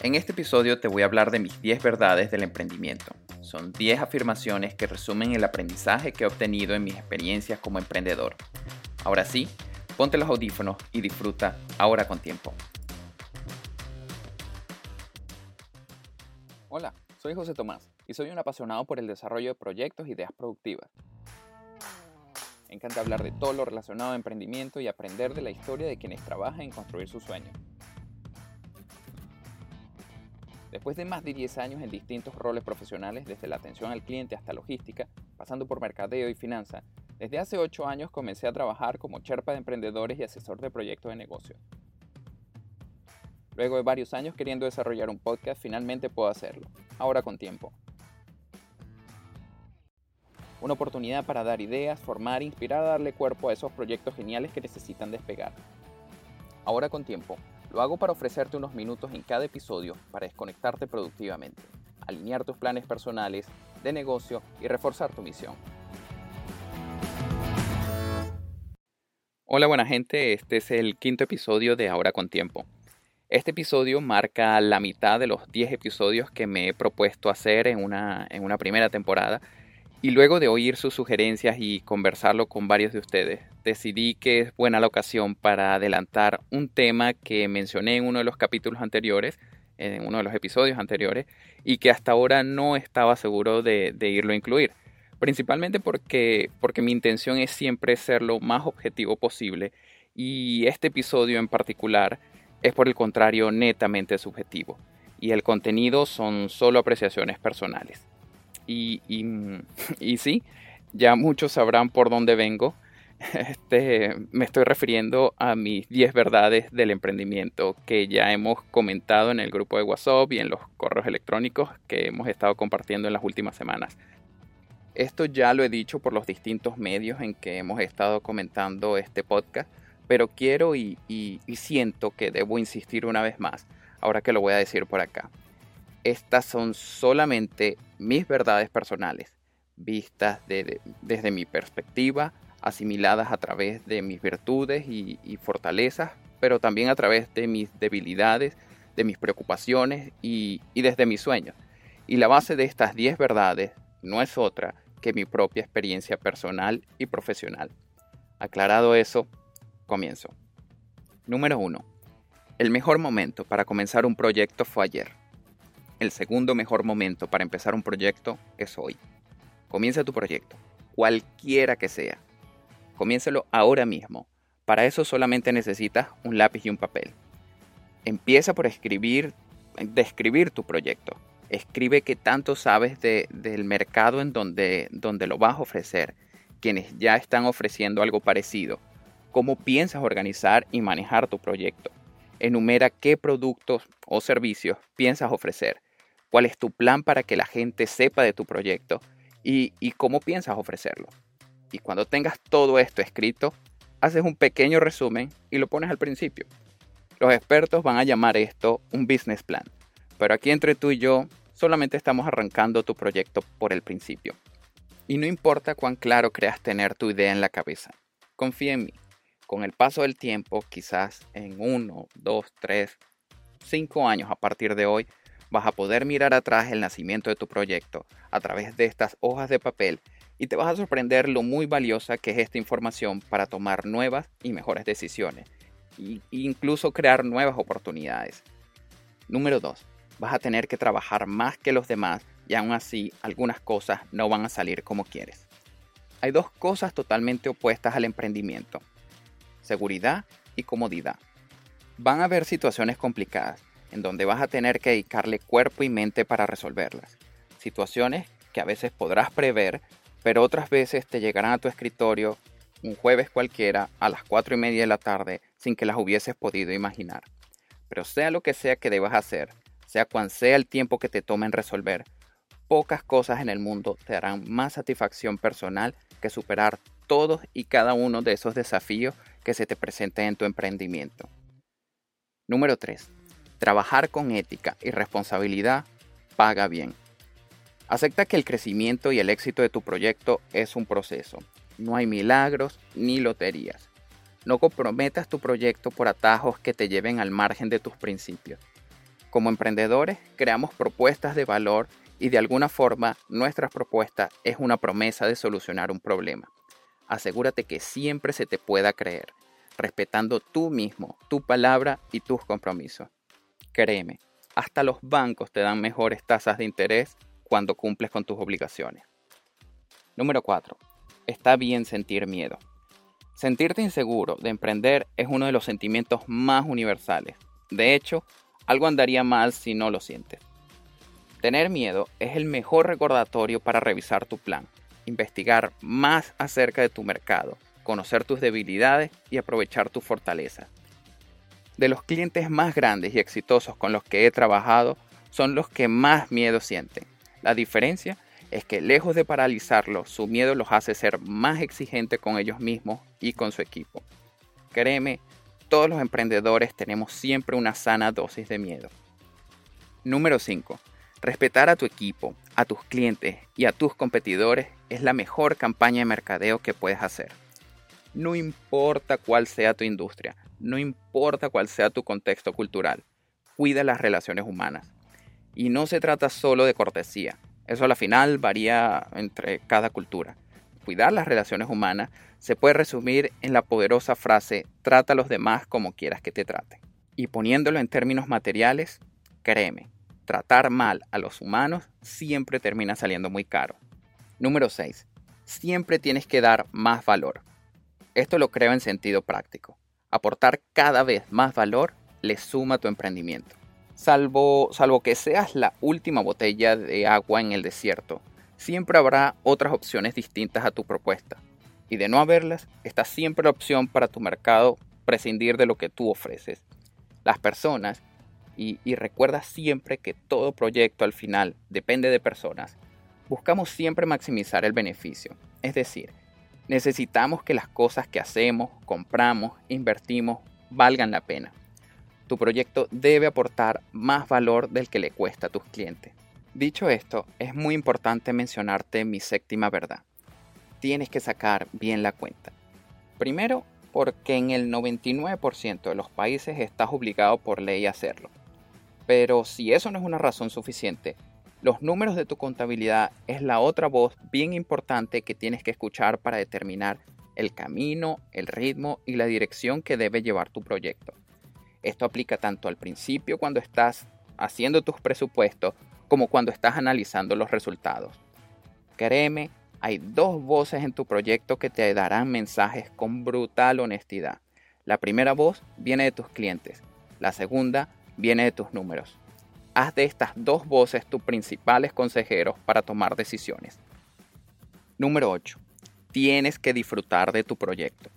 En este episodio te voy a hablar de mis 10 verdades del emprendimiento. Son 10 afirmaciones que resumen el aprendizaje que he obtenido en mis experiencias como emprendedor. Ahora sí, ponte los audífonos y disfruta ahora con tiempo. Hola, soy José Tomás y soy un apasionado por el desarrollo de proyectos e ideas productivas. Me encanta hablar de todo lo relacionado a emprendimiento y aprender de la historia de quienes trabajan en construir sus sueños. Después de más de 10 años en distintos roles profesionales, desde la atención al cliente hasta logística, pasando por mercadeo y finanza, desde hace 8 años comencé a trabajar como cherpa de emprendedores y asesor de proyectos de negocio. Luego de varios años queriendo desarrollar un podcast, finalmente puedo hacerlo, ahora con tiempo. Una oportunidad para dar ideas, formar inspirar darle cuerpo a esos proyectos geniales que necesitan despegar. Ahora con tiempo, lo hago para ofrecerte unos minutos en cada episodio para desconectarte productivamente, alinear tus planes personales, de negocio y reforzar tu misión. Hola buena gente, este es el quinto episodio de Ahora con Tiempo. Este episodio marca la mitad de los 10 episodios que me he propuesto hacer en una, en una primera temporada y luego de oír sus sugerencias y conversarlo con varios de ustedes, decidí que es buena la ocasión para adelantar un tema que mencioné en uno de los capítulos anteriores, en uno de los episodios anteriores, y que hasta ahora no estaba seguro de, irlo a incluir. Principalmente porque, porque mi intención es siempre ser lo más objetivo posible y este episodio en particular es por el contrario netamente subjetivo y el contenido son solo apreciaciones personales. Y, y, sí, ya muchos sabrán por dónde vengo. Este, me estoy refiriendo a mis 10 verdades del emprendimiento que ya hemos comentado en el grupo de WhatsApp y en los correos electrónicos que hemos estado compartiendo en las últimas semanas. Esto ya lo he dicho por los distintos medios en que hemos estado comentando este podcast, pero quiero y siento que debo insistir una vez más, ahora que lo voy a decir por acá estas son solamente mis verdades personales, vistas desde mi perspectiva, asimiladas a través de mis virtudes y, fortalezas, pero también a través de mis debilidades, de mis preocupaciones y, y desde mis sueños. Y la base de estas 10 verdades no es otra que mi propia experiencia personal y profesional. Aclarado eso, comienzo. Número 1. El mejor momento para comenzar un proyecto fue ayer. El segundo mejor momento para empezar un proyecto es hoy. Comienza tu proyecto, cualquiera que sea. Comiénzalo ahora mismo. Para eso solamente necesitas un lápiz y un papel. Empieza por escribir, describir tu proyecto. Escribe qué tanto sabes del mercado en donde, donde lo vas a ofrecer, quienes ya están ofreciendo algo parecido, cómo piensas organizar y manejar tu proyecto. Enumera qué productos o servicios piensas ofrecer cuál es tu plan para que la gente sepa de tu proyecto y, cómo piensas ofrecerlo. Y cuando tengas todo esto escrito, haces un pequeño resumen y lo pones al principio. Los expertos van a llamar esto un business plan, pero aquí entre tú y yo solamente estamos arrancando tu proyecto por el principio. Y no importa cuán claro creas tener tu idea en la cabeza, confía en mí. Con el paso del tiempo, quizás en uno, dos, tres, cinco años a partir de hoy, vas a poder mirar atrás el nacimiento de tu proyecto a través de estas hojas de papel y te vas a sorprender lo muy valiosa que es esta información para tomar nuevas y mejores decisiones e incluso crear nuevas oportunidades. Número 2. Vas a tener que trabajar más que los demás y aún así algunas cosas no van a salir como quieres. Hay dos cosas totalmente opuestas al emprendimiento. Seguridad y comodidad. Van a haber situaciones complicadas, en donde vas a tener que dedicarle cuerpo y mente para resolverlas. Situaciones que a veces podrás prever, pero otras veces te llegarán a tu escritorio un jueves cualquiera a las 4 y media de la tarde sin que las hubieses podido imaginar. Pero sea lo que sea que debas hacer, sea cuan sea el tiempo que te tome en resolver, pocas cosas en el mundo te darán más satisfacción personal que superar todos y cada uno de esos desafíos que se te presenten en tu emprendimiento. Número 3. Trabajar con ética y responsabilidad paga bien. Acepta que el crecimiento y el éxito de tu proyecto es un proceso. No hay milagros ni loterías. No comprometas tu proyecto por atajos que te lleven al margen de tus principios. Como emprendedores, creamos propuestas de valor y de alguna forma nuestra propuesta es una promesa de solucionar un problema. Asegúrate que siempre se te pueda creer, respetando tú mismo, tu palabra y tus compromisos. Créeme, hasta los bancos te dan mejores tasas de interés cuando cumples con tus obligaciones. Número 4. Está bien sentir miedo. Sentirte inseguro de emprender es uno de los sentimientos más universales. De hecho, algo andaría mal si no lo sientes. Tener miedo es el mejor recordatorio para revisar tu plan, investigar más acerca de tu mercado, conocer tus debilidades y aprovechar tus fortalezas. De los clientes más grandes y exitosos con los que he trabajado, son los que más miedo sienten. La diferencia es que lejos de paralizarlos, su miedo los hace ser más exigentes con ellos mismos y con su equipo. Créeme, todos los emprendedores tenemos siempre una sana dosis de miedo. Número 5. Respetar a tu equipo, a tus clientes y a tus competidores es la mejor campaña de mercadeo que puedes hacer. No importa cuál sea tu industria, no importa cuál sea tu contexto cultural, cuida las relaciones humanas. Y no se trata solo de cortesía, eso a la final varía entre cada cultura. Cuidar las relaciones humanas se puede resumir en la poderosa frase trata a los demás como quieras que te trate. Y poniéndolo en términos materiales, créeme, tratar mal a los humanos siempre termina saliendo muy caro. Número 6. Siempre tienes que dar más valor. Esto lo creo en sentido práctico. Aportar cada vez más valor le suma a tu emprendimiento. Salvo, salvo que seas la última botella de agua en el desierto, siempre habrá otras opciones distintas a tu propuesta. Y de no haberlas, está siempre la opción para tu mercado prescindir de lo que tú ofreces. Las personas, y, y recuerda siempre que todo proyecto al final depende de personas, buscamos siempre maximizar el beneficio. Es decir, necesitamos que las cosas que hacemos, compramos, invertimos, valgan la pena tu proyecto debe aportar más valor del que le cuesta a tus clientes. Dicho esto, es muy importante mencionarte mi séptima verdad. Tienes que sacar bien la cuenta. Primero, porque en el 99% de los países estás obligado por ley a hacerlo. Pero si eso no es una razón suficiente, los números de tu contabilidad es la otra voz bien importante que tienes que escuchar para determinar el camino, el ritmo y la dirección que debe llevar tu proyecto. Esto aplica tanto al principio cuando estás haciendo tus presupuestos como cuando estás analizando los resultados. Créeme, hay dos voces en tu proyecto que te darán mensajes con brutal honestidad. La primera voz viene de tus clientes, la segunda viene de tus números. Haz de estas dos voces tus principales consejeros para tomar decisiones. Número 8. Tienes que disfrutar de tu proyecto.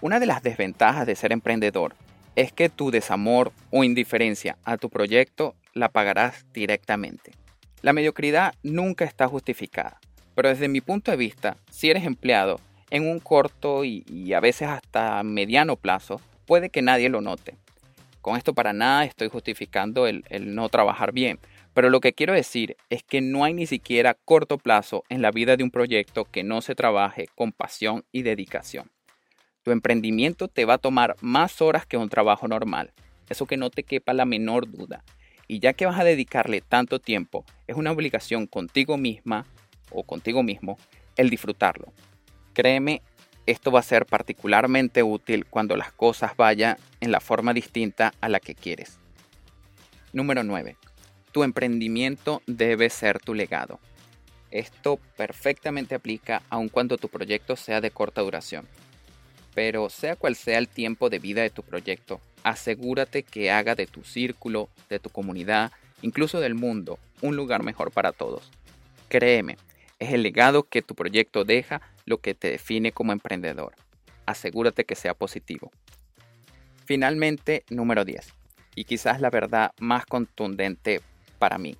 Una de las desventajas de ser emprendedor es que tu desamor o indiferencia a tu proyecto la pagarás directamente. La mediocridad nunca está justificada, pero desde mi punto de vista, si eres empleado en un corto y, a veces hasta mediano plazo, puede que nadie lo note. Con esto para nada estoy justificando el no trabajar bien, pero lo que quiero decir es que no hay ni siquiera corto plazo en la vida de un proyecto que no se trabaje con pasión y dedicación. Tu emprendimiento te va a tomar más horas que un trabajo normal, eso que no te quepa la menor duda. Y ya que vas a dedicarle tanto tiempo, es una obligación contigo misma o contigo mismo el disfrutarlo. Créeme, esto va a ser particularmente útil cuando las cosas vayan en la forma distinta a la que quieres. Número 9. Tu emprendimiento debe ser tu legado. Esto perfectamente aplica aun cuando tu proyecto sea de corta duración. Pero sea cual sea el tiempo de vida de tu proyecto, asegúrate que haga de tu círculo, de tu comunidad, incluso del mundo, un lugar mejor para todos. Créeme, es el legado que tu proyecto deja lo que te define como emprendedor. Asegúrate que sea positivo. Finalmente, número 10, y quizás la verdad más contundente para mí.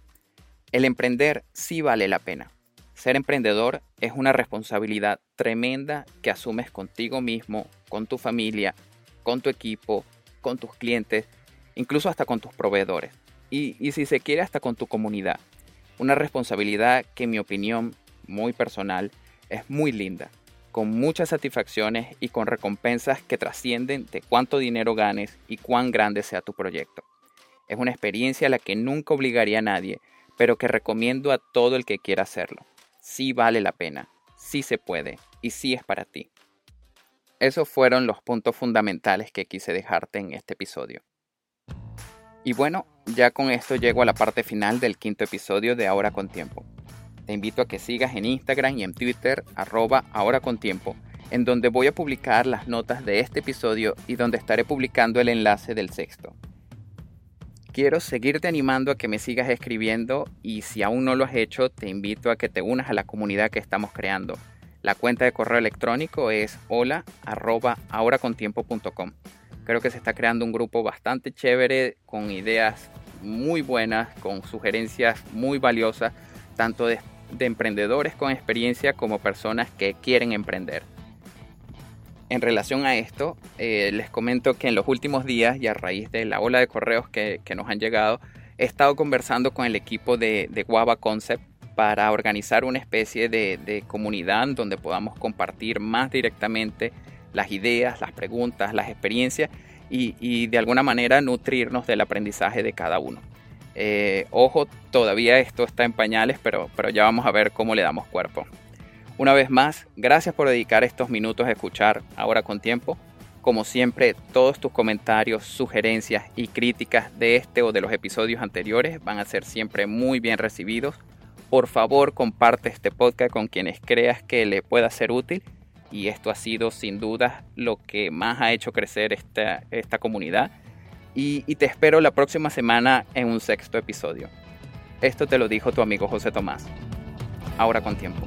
El emprender sí vale la pena. Ser emprendedor es una responsabilidad tremenda que asumes contigo mismo, con tu familia, con tu equipo, con tus clientes, incluso hasta con tus proveedores. Y, si se quiere, hasta con tu comunidad. Una responsabilidad que en mi opinión, muy personal, es muy linda, con muchas satisfacciones y con recompensas que trascienden de cuánto dinero ganes y cuán grande sea tu proyecto. Es una experiencia a la que nunca obligaría a nadie, pero que recomiendo a todo el que quiera hacerlo. Sí vale la pena, sí se puede y sí es para ti. Esos fueron los puntos fundamentales que quise dejarte en este episodio. Y bueno, ya con esto llego a la parte final del quinto episodio de Ahora con Tiempo. Te invito a que sigas en Instagram y en Twitter arroba ahora con tiempo, en donde voy a publicar las notas de este episodio y donde estaré publicando el enlace del sexto. Quiero seguirte animando a que me sigas escribiendo y si aún no lo has hecho, te invito a que te unas a la comunidad que estamos creando. La cuenta de correo electrónico es hola arroba ahoracontiempo.com. Creo que se está creando un grupo bastante chévere con ideas muy buenas, con sugerencias muy valiosas, tanto de, emprendedores con experiencia como personas que quieren emprender. En relación a esto, eh, les comento que en los últimos días y a raíz de la ola de correos que, nos han llegado, he estado conversando con el equipo de, de Guava Concept para organizar una especie de, de, comunidad donde podamos compartir más directamente las ideas, las preguntas, las experiencias y, de alguna manera nutrirnos del aprendizaje de cada uno. Eh, ojo, todavía esto está en pañales, pero, pero ya vamos a ver cómo le damos cuerpo. Una vez más, gracias por dedicar estos minutos a escuchar ahora con tiempo. Como siempre, todos tus comentarios, sugerencias y críticas de este o de los episodios anteriores van a ser siempre muy bien recibidos. Por favor, comparte este podcast con quienes creas que le pueda ser útil y esto ha sido sin duda lo que más ha hecho crecer esta, esta comunidad. Y, te espero la próxima semana en un sexto episodio. Esto te lo dijo tu amigo José Tomás. Ahora con tiempo.